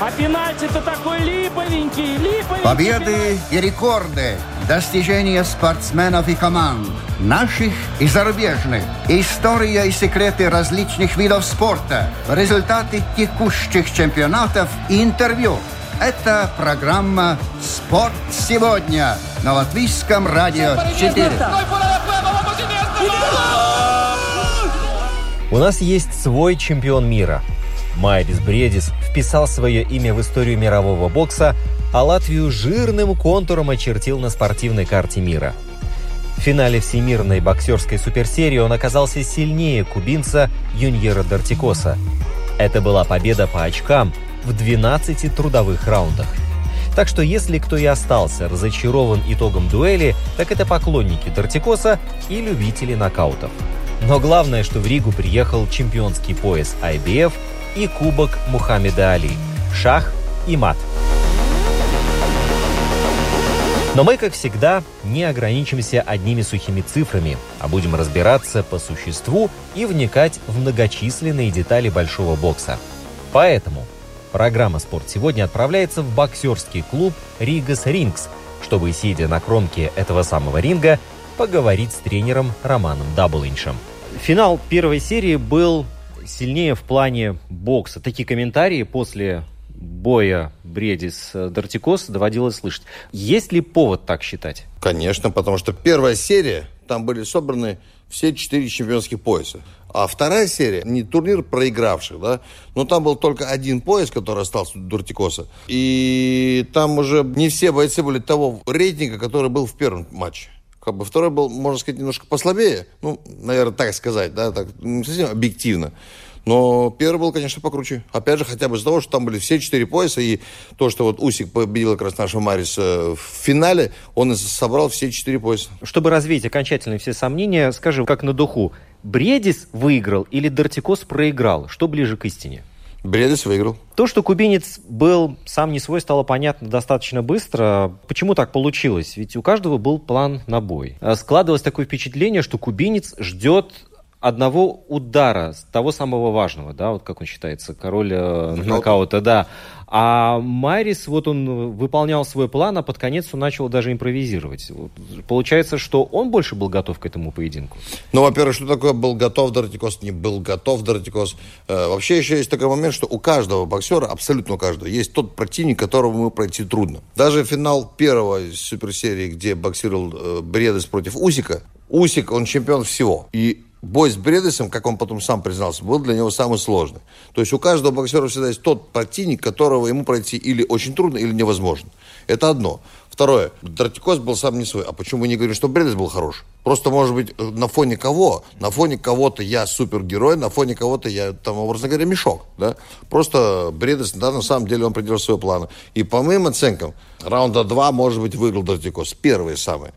А пенальти-то такой липовенький, липовенький. Победы и рекорды, достижения спортсменов и команд, наших и зарубежных, история и секреты различных видов спорта, результаты текущих чемпионатов и интервью. Это программа «Спорт сегодня» на Латвийском радио 4. У нас есть свой чемпион мира. Майрис Бредис вписал свое имя в историю мирового бокса, а Латвию жирным контуром очертил на спортивной карте мира. В финале Всемирной боксерской суперсерии он оказался сильнее кубинца Юньера Дартикоса. Это была победа по очкам в 12 трудовых раундах. Так что если кто и остался разочарован итогом дуэли, так это поклонники Дартикоса и любители нокаутов. Но главное, что в Ригу приехал чемпионский пояс IBF и кубок Мухаммеда Али. Шах и мат. Но мы, как всегда, не ограничимся одними сухими цифрами, а будем разбираться по существу и вникать в многочисленные детали большого бокса. Поэтому программа «Спорт сегодня» отправляется в боксерский клуб «Ригас Рингс», чтобы, сидя на кромке этого самого ринга, поговорить с тренером Романом Даблинчем. Финал первой серии был сильнее в плане бокса. Такие комментарии после боя Бредис Дартикос доводилось слышать. Есть ли повод так считать? Конечно, потому что первая серия, там были собраны все четыре чемпионских пояса. А вторая серия, не турнир проигравших, да, но там был только один пояс, который остался у Дуртикоса. И там уже не все бойцы были того рейтинга, который был в первом матче. Как бы второй был, можно сказать, немножко послабее. Ну, наверное, так сказать, да, так, не совсем объективно. Но первый был, конечно, покруче. Опять же, хотя бы из-за того, что там были все четыре пояса, и то, что вот Усик победил как раз нашего Мариса в финале, он собрал все четыре пояса. Чтобы развеять окончательно все сомнения, скажи, как на духу, Бредис выиграл или Дартикос проиграл? Что ближе к истине? Бредис выиграл. То, что кубинец был сам не свой, стало понятно достаточно быстро. Почему так получилось? Ведь у каждого был план на бой. Складывалось такое впечатление, что кубинец ждет одного удара, того самого важного, да, вот как он считается, король э, нокаута, да. А Майрис, вот он выполнял свой план, а под конец он начал даже импровизировать. Вот, получается, что он больше был готов к этому поединку. Ну, во-первых, что такое был готов Дартикос, не был готов Дартикос. Э, вообще еще есть такой момент, что у каждого боксера, абсолютно у каждого, есть тот противник, которого ему пройти трудно. Даже финал первой суперсерии, где боксировал э, Бредес против Усика, Усик, он чемпион всего. И бой с Бредесом, как он потом сам признался, был для него самый сложный. То есть у каждого боксера всегда есть тот противник, которого ему пройти или очень трудно, или невозможно. Это одно. Второе. Дратикос был сам не свой. А почему мы не говорим, что Бредес был хорош? Просто, может быть, на фоне кого? На фоне кого-то я супергерой, на фоне кого-то я, там, образно говоря, мешок. Да? Просто Бредес, да, на самом деле, он придержал своего плана. И по моим оценкам, раунда два, может быть, выиграл Дратикос. Первые самые.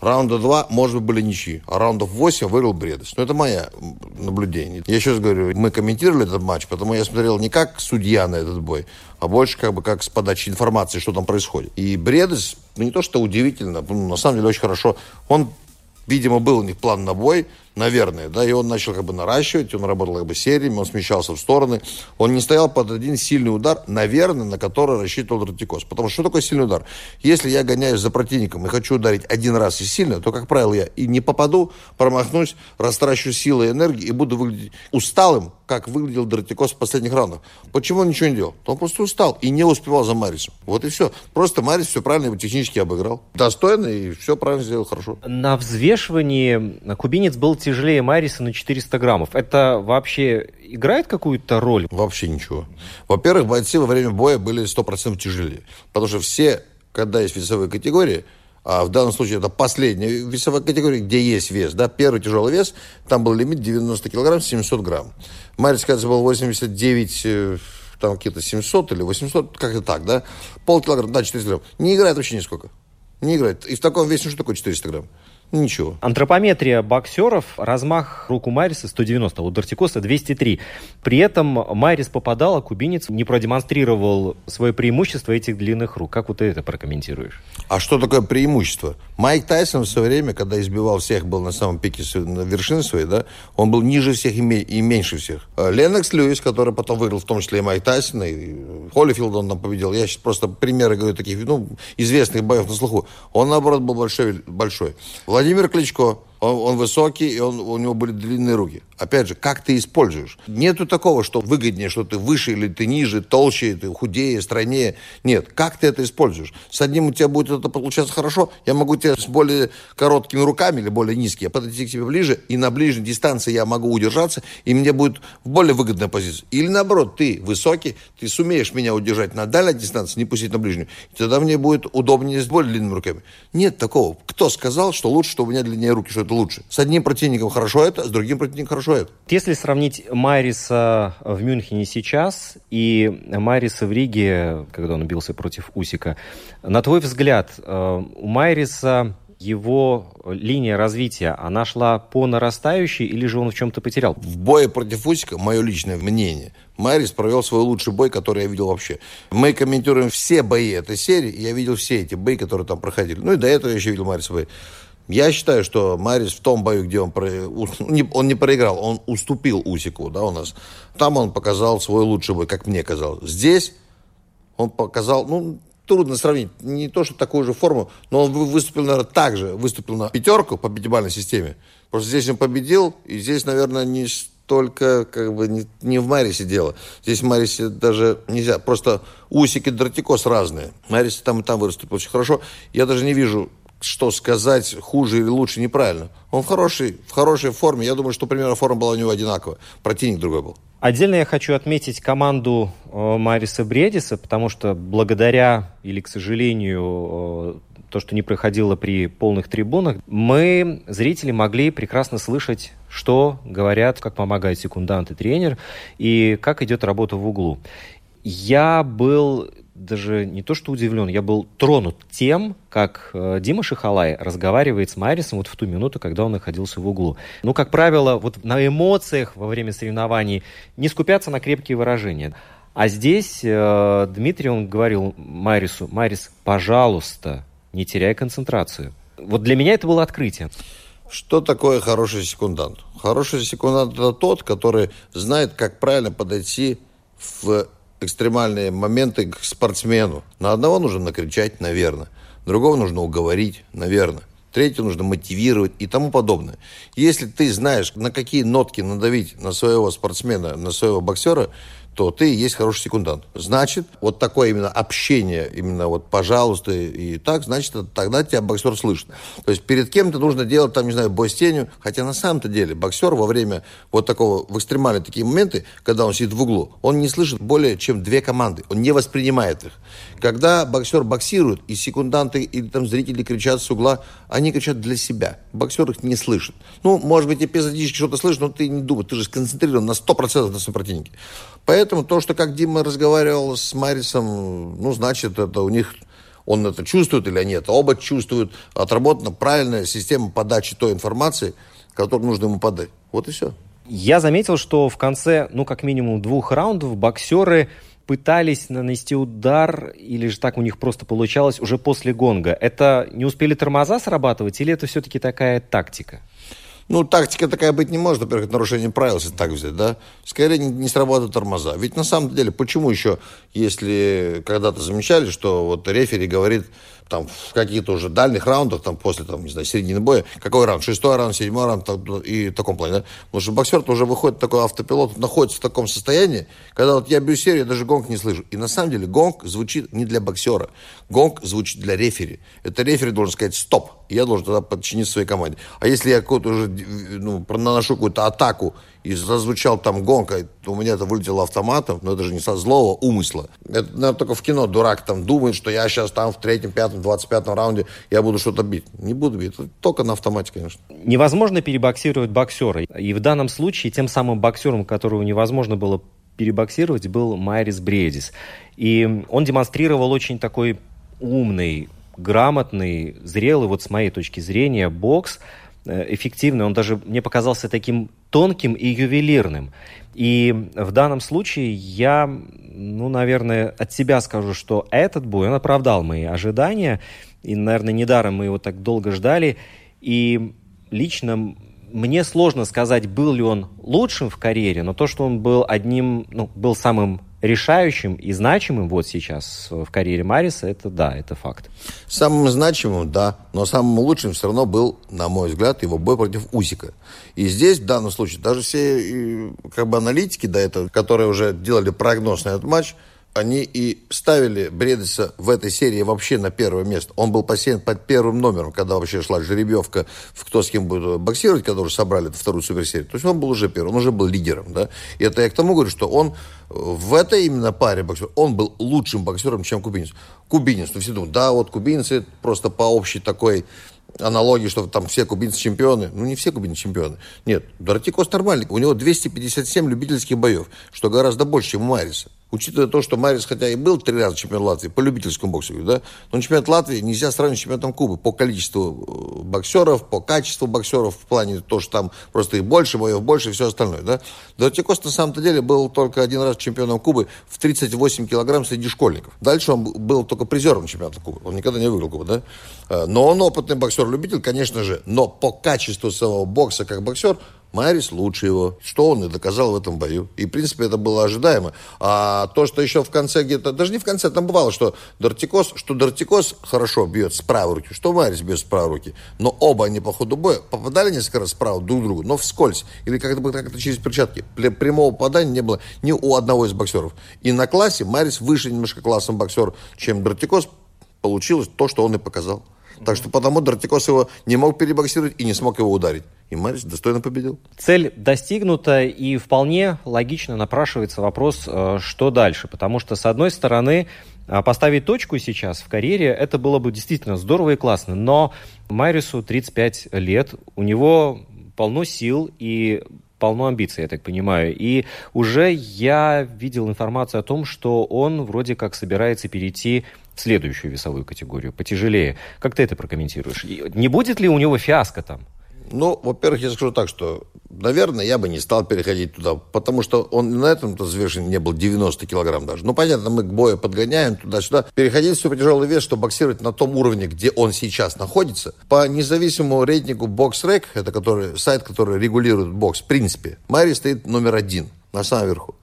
Раунда 2, может быть, были ничьи. А раундов 8 выиграл Бредес. Но это мое наблюдение. Я еще раз говорю, мы комментировали этот матч, потому я смотрел не как судья на этот бой, а больше как бы как с подачи информации, что там происходит. И Бредес, ну не то что удивительно, ну, на самом деле очень хорошо. Он Видимо, был у них план на бой, наверное, да, и он начал как бы наращивать, он работал как бы сериями, он смещался в стороны. Он не стоял под один сильный удар, наверное, на который рассчитывал Ратикос. Потому что что такое сильный удар? Если я гоняюсь за противником и хочу ударить один раз и сильно, то, как правило, я и не попаду, промахнусь, растрачу силы и энергии и буду выглядеть усталым, как выглядел Дратикос в последних раундах. Почему он ничего не делал? Он просто устал и не успевал за Марисом. Вот и все. Просто Марис все правильно его технически обыграл. Достойно и все правильно сделал хорошо. На взвешивании кубинец был тяжелее Мариса на 400 граммов. Это вообще играет какую-то роль? Вообще ничего. Во-первых, бойцы во время боя были 100% тяжелее. Потому что все, когда есть весовые категории, а в данном случае это последняя весовая категория, где есть вес. Да? Первый тяжелый вес, там был лимит 90 килограмм, 700 грамм. Марис, кажется, был 89 там какие-то 700 или 800, как-то так, да, полкилограмма, да, 400 грамм, не играет вообще нисколько. Не играет. И в таком весе что такое 400 грамм? Ничего. Антропометрия боксеров, размах рук у Майриса 190, у Дортикоса 203. При этом Майрис попадал, а кубинец не продемонстрировал свое преимущество этих длинных рук. Как вот ты это прокомментируешь? А что такое преимущество? Майк Тайсон в свое время, когда избивал всех, был на самом пике на вершины своей, да, он был ниже всех и, и меньше всех. А Ленокс Льюис, который потом выиграл в том числе и Майк Тайсона, и Холлифилд он там победил. Я сейчас просто примеры говорю таких ну, известных боев на слуху. Он, наоборот, был большой. большой. Владимир Кличко, он, он высокий, и он, у него были длинные руки. Опять же, как ты используешь? Нету такого, что выгоднее, что ты выше или ты ниже, толще, ты худее, стройнее. Нет, как ты это используешь? С одним у тебя будет это получаться хорошо, я могу тебя с более короткими руками или более низкими подойти к тебе ближе, и на ближней дистанции я могу удержаться, и мне будет в более выгодная позиция. Или наоборот, ты высокий, ты сумеешь меня удержать на дальней дистанции, не пустить на ближнюю, тогда мне будет удобнее с более длинными руками. Нет такого. Кто сказал, что лучше, что у меня длиннее руки, что это лучше? С одним противником хорошо это, с другим противником хорошо это. Если сравнить Майриса в Мюнхене сейчас и Майриса в Риге, когда он бился против Усика, на твой взгляд, э, у Майриса его линия развития, она шла по нарастающей или же он в чем-то потерял? В бое против Усика, мое личное мнение, Майрис провел свой лучший бой, который я видел вообще. Мы комментируем все бои этой серии, и я видел все эти бои, которые там проходили. Ну и до этого я еще видел Майриса бои. Я считаю, что Марис в том бою, где он, про... он не проиграл, он уступил Усику, да, у нас. Там он показал свой лучший бой, как мне казалось. Здесь он показал, ну, трудно сравнить, не то, что такую же форму, но он выступил, наверное, так же, выступил на пятерку по пятибалльной системе. Просто здесь он победил, и здесь, наверное, не столько, как бы, не, не в Марисе дело. Здесь в Марисе даже нельзя, просто Усик и Дортикос разные. Марис там и там выступил очень хорошо. Я даже не вижу что сказать хуже или лучше неправильно. Он в хорошей, в хорошей форме. Я думаю, что примерно форма была у него одинаковая. Противник другой был. Отдельно я хочу отметить команду э, Мариса Бредиса, потому что благодаря или, к сожалению, э, то, что не проходило при полных трибунах, мы, зрители, могли прекрасно слышать, что говорят, как помогает секундант и тренер, и как идет работа в углу. Я был даже не то что удивлен, я был тронут тем, как э, Дима Шихалай разговаривает с Майрисом вот в ту минуту, когда он находился в углу. Ну, как правило, вот на эмоциях во время соревнований не скупятся на крепкие выражения. А здесь э, Дмитрий, он говорил Майрису, Майрис, пожалуйста, не теряй концентрацию. Вот для меня это было открытие. Что такое хороший секундант? Хороший секундант – это тот, который знает, как правильно подойти в экстремальные моменты к спортсмену. На одного нужно накричать, наверное. Другого нужно уговорить, наверное. Третьего нужно мотивировать и тому подобное. Если ты знаешь, на какие нотки надавить на своего спортсмена, на своего боксера, то ты есть хороший секундант. Значит, вот такое именно общение, именно вот пожалуйста и так, значит, тогда тебя боксер слышит. То есть перед кем-то нужно делать, там, не знаю, бой с тенью, хотя на самом-то деле боксер во время вот такого, в экстремальные такие моменты, когда он сидит в углу, он не слышит более чем две команды, он не воспринимает их. Когда боксер боксирует, и секунданты или там зрители кричат с угла, они кричат для себя. Боксер их не слышит. Ну, может быть, эпизодически что-то слышишь, но ты не думаешь, ты же сконцентрирован на 100% на своем противнике. Поэтому то, что как Дима разговаривал с Марисом, ну, значит, это у них он это чувствует или это оба чувствуют. Отработана правильная система подачи той информации, которую нужно ему подать. Вот и все. Я заметил, что в конце, ну, как минимум двух раундов боксеры пытались нанести удар, или же так у них просто получалось уже после гонга. Это не успели тормоза срабатывать, или это все-таки такая тактика? Ну, тактика такая быть не может, во-первых, это нарушение правил, если так взять, да. Скорее не, не сработают тормоза. Ведь на самом деле, почему еще, если когда-то замечали, что вот рефери говорит, там в каких-то уже дальних раундах, там после, там, не знаю, середины боя, какой раунд, шестой раунд, седьмой раунд там, и в таком плане, да? Потому что боксер уже выходит такой автопилот, находится в таком состоянии, когда вот я бью серию, я даже гонг не слышу. И на самом деле гонг звучит не для боксера, гонг звучит для рефери. Это рефери должен сказать стоп, я должен тогда подчиниться своей команде. А если я какую-то уже, ну, наношу какую-то атаку, и зазвучал там гонка, у меня это вылетело автоматом, но это же не со злого умысла. Это, наверное, только в кино дурак там думает, что я сейчас там в третьем, пятом, двадцать пятом раунде я буду что-то бить. Не буду бить, это только на автомате, конечно. Невозможно перебоксировать боксера. И в данном случае тем самым боксером, которого невозможно было перебоксировать, был Майрис Бредис. И он демонстрировал очень такой умный, грамотный, зрелый, вот с моей точки зрения, бокс, э, эффективный. Он даже мне показался таким тонким и ювелирным. И в данном случае я, ну, наверное, от себя скажу, что этот бой, он оправдал мои ожидания. И, наверное, недаром мы его так долго ждали. И лично мне сложно сказать, был ли он лучшим в карьере, но то, что он был одним, ну, был самым решающим и значимым вот сейчас в карьере Мариса, это да, это факт. Самым значимым, да, но самым лучшим все равно был, на мой взгляд, его бой против Усика. И здесь, в данном случае, даже все как бы аналитики до этого, которые уже делали прогноз на этот матч, они и ставили Бредеса в этой серии вообще на первое место. Он был посеян под первым номером, когда вообще шла жеребьевка, в кто с кем будет боксировать, когда уже собрали эту вторую суперсерию. То есть он был уже первым, он уже был лидером. Да? И это я к тому говорю, что он в этой именно паре боксеров, он был лучшим боксером, чем кубинец. Кубинец, ну все думают, да, вот кубинцы просто по общей такой аналогии, что там все кубинцы чемпионы. Ну, не все кубинцы чемпионы. Нет, Дортикос нормальный. У него 257 любительских боев, что гораздо больше, чем у Мариса. Учитывая то, что Марис, хотя и был три раза чемпион Латвии по любительскому боксу, да, но чемпионат Латвии нельзя сравнить с чемпионатом Кубы по количеству э, боксеров, по качеству боксеров, в плане то, что там просто их больше, боев больше и все остальное, да. Дортикос на самом-то деле был только один раз чемпионом Кубы в 38 килограмм среди школьников. Дальше он был только призером чемпионата Кубы, он никогда не выиграл Кубу, да. Э, но он опытный боксер-любитель, конечно же, но по качеству своего бокса как боксер Марис лучше его, что он и доказал в этом бою. И, в принципе, это было ожидаемо. А то, что еще в конце где-то, даже не в конце, там бывало, что Дортикос, что Дортикос хорошо бьет с правой руки, что Марис бьет с правой руки. Но оба они по ходу боя попадали несколько раз справа друг другу, но вскользь. Или как-то как через перчатки. Прямого попадания не было ни у одного из боксеров. И на классе Марис выше немножко классом боксер, чем Дортикос. Получилось то, что он и показал. Так что потому Дортикос его не мог перебоксировать и не смог его ударить. И Марис достойно победил. Цель достигнута, и вполне логично напрашивается вопрос, э, что дальше. Потому что, с одной стороны, э, поставить точку сейчас в карьере, это было бы действительно здорово и классно. Но Марису 35 лет, у него полно сил, и полно амбиций, я так понимаю. И уже я видел информацию о том, что он вроде как собирается перейти в следующую весовую категорию, потяжелее. Как ты это прокомментируешь? Не будет ли у него фиаско там? Ну, во-первых, я скажу так, что, наверное, я бы не стал переходить туда, потому что он на этом-то взвешен не был 90 килограмм даже. Ну, понятно, мы к бою подгоняем туда-сюда. Переходить в супертяжелый вес, чтобы боксировать на том уровне, где он сейчас находится, по независимому рейтингу BoxRec, это который, сайт, который регулирует бокс, в принципе, Мари стоит номер один на самом верху.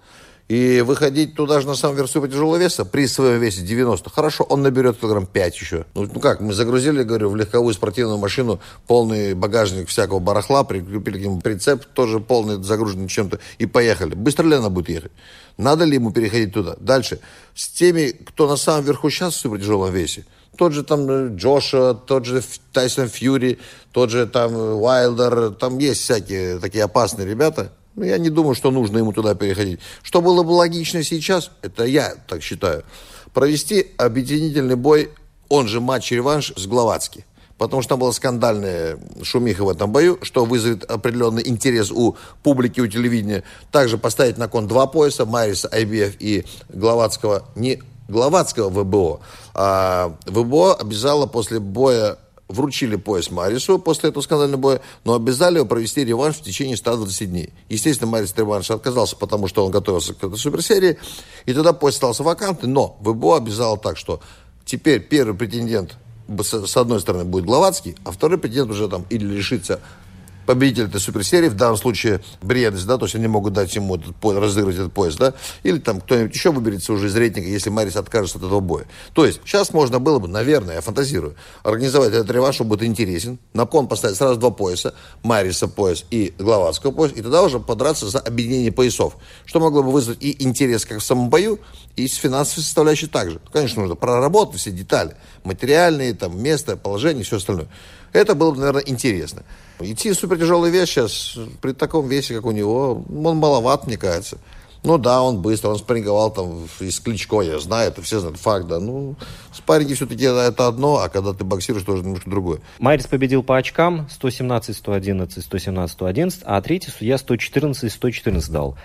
И выходить туда же на самом версу по тяжелого веса при своем весе 90. Хорошо, он наберет килограмм 5 еще. Ну, ну как, мы загрузили, говорю, в легковую спортивную машину полный багажник всякого барахла, прикрепили к нему прицеп, тоже полный загруженный чем-то, и поехали. Быстро ли она будет ехать? Надо ли ему переходить туда? Дальше. С теми, кто на самом верху сейчас в супертяжелом весе, тот же там э, Джоша, тот же Тайсон Фьюри, тот же там Уайлдер, там есть всякие такие опасные ребята, я не думаю, что нужно ему туда переходить. Что было бы логично сейчас, это я так считаю, провести объединительный бой, он же матч-реванш с Гловацки. Потому что там была скандальная шумиха в этом бою, что вызовет определенный интерес у публики, у телевидения. Также поставить на кон два пояса, Мариса, IBF и Гловацкого, не Гловацкого ВБО, а ВБО обязала после боя вручили пояс Марису после этого скандального боя, но обязали его провести реванш в течение 120 дней. Естественно, Марис реванш отказался, потому что он готовился к этой суперсерии, и тогда пояс остался вакантный, но ВБО обязал так, что теперь первый претендент с одной стороны будет Гловацкий, а второй претендент уже там или лишится победитель этой суперсерии, в данном случае Бредес, да, то есть они могут дать ему этот пояс, разыграть этот пояс, да, или там кто-нибудь еще выберется уже из рейтинга, если Марис откажется от этого боя. То есть сейчас можно было бы, наверное, я фантазирую, организовать этот реванш, чтобы будет интересен, на кон поставить сразу два пояса, Мариса пояс и Гловацкого пояс, и тогда уже подраться за объединение поясов, что могло бы вызвать и интерес как в самом бою, и с финансовой составляющей также. Конечно, нужно проработать все детали, материальные, там, место, положение, все остальное. Это было бы, наверное, интересно. Идти супертяжелый вес сейчас, при таком весе, как у него, он маловат, мне кажется. Ну да, он быстро, он спарринговал там из Кличко, я знаю, это все знают, факт, да. Ну, спарринги все-таки это одно, а когда ты боксируешь, тоже немножко другое. Майрис победил по очкам 117-111, 117-111, а третий судья 114-114 дал.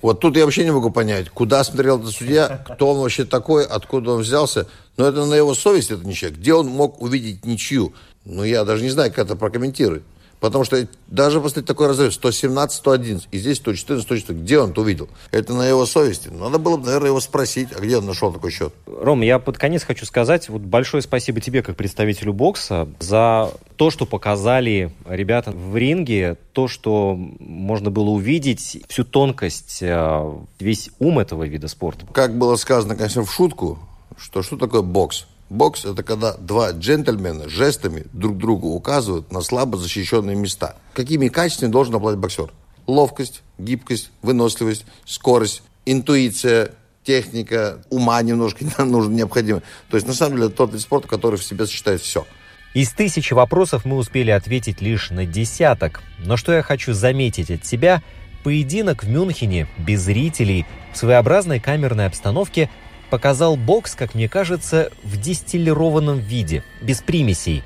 Вот тут я вообще не могу понять, куда смотрел этот судья, кто он вообще такой, откуда он взялся. Но это на его совесть, это ничья. Где он мог увидеть ничью? Ну, я даже не знаю, как это прокомментировать. Потому что даже после такой разрыв 117, 111, и здесь 114, 114, где он это увидел? Это на его совести. Надо было бы, наверное, его спросить, а где он нашел такой счет? Ром, я под конец хочу сказать, вот большое спасибо тебе, как представителю бокса, за то, что показали ребята в ринге, то, что можно было увидеть, всю тонкость, э, весь ум этого вида спорта. Как было сказано, конечно, в шутку, что что такое бокс? Бокс – это когда два джентльмена жестами друг другу указывают на слабо защищенные места. Какими качествами должен обладать боксер? Ловкость, гибкость, выносливость, скорость, интуиция, техника, ума немножко нужно, необходимо. То есть, на самом деле, это тот вид спорта, который в себе сочетает все. Из тысячи вопросов мы успели ответить лишь на десяток. Но что я хочу заметить от себя, поединок в Мюнхене без зрителей в своеобразной камерной обстановке – показал бокс, как мне кажется, в дистиллированном виде, без примесей.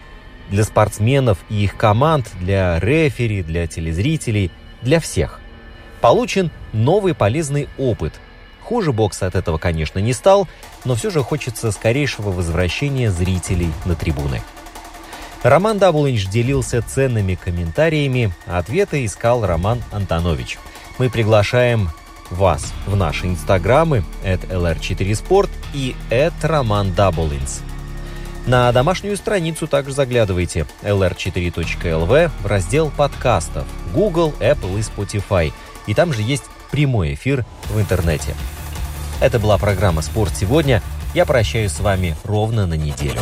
Для спортсменов и их команд, для рефери, для телезрителей, для всех. Получен новый полезный опыт. Хуже бокса от этого, конечно, не стал, но все же хочется скорейшего возвращения зрителей на трибуны. Роман Даблинч делился ценными комментариями, ответы искал Роман Антонович. Мы приглашаем вас в наши инстаграмы at lr4sport и at roman На домашнюю страницу также заглядывайте lr4.lv в раздел подкастов Google, Apple и Spotify. И там же есть прямой эфир в интернете. Это была программа «Спорт сегодня». Я прощаюсь с вами ровно на неделю.